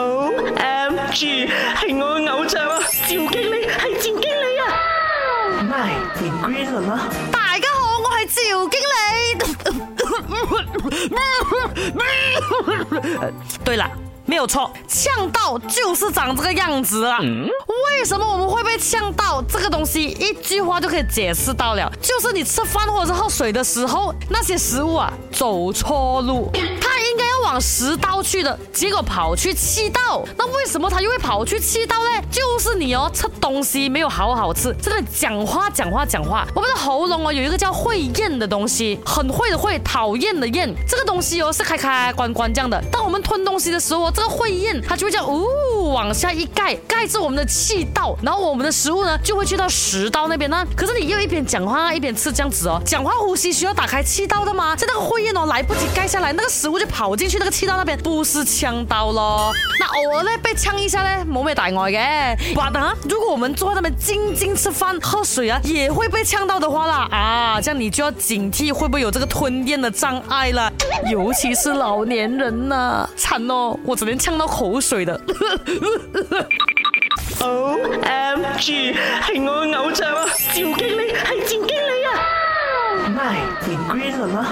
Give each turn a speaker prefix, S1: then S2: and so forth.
S1: O M G，系我嘅偶像啊！赵经理系赵经理啊！My g r e e 啦！
S2: 大家好，我系赵经理。对啦。没有错，呛到就是长这个样子啦。为什么我们会被呛到？这个东西一句话就可以解释到了，就是你吃饭或者喝水的时候，那些食物啊走错路。往食道去的结果跑去气道，那为什么他又会跑去气道呢？就是你哦，吃东西没有好好吃，这边讲话讲话讲话，我们的喉咙哦有一个叫会厌的东西，很会的会，讨厌的厌，这个东西哦是开开关关这样的。当我们吞东西的时候，这个会厌它就会叫呜往下一盖，盖住我们的气道，然后我们的食物呢就会去到食道那边呢。可是你又一边讲话一边吃这样子哦，讲话呼吸需要打开气道的吗？在那个会厌哦来不及盖下来，那个食物就跑进去。那个气道那边不是呛到咯，那偶尔呢被呛一下呢，没大碍嘅。哇，等下，如果我们坐在那边静静吃饭喝水啊，也会被呛到的话啦啊，这样你就要警惕会不会有这个吞咽的障碍了，尤其是老年人呐，惨哦，我只能呛到口水的。
S1: o m g 系我偶像啊，赵经理系赵经理啊。妈，你跪了吗？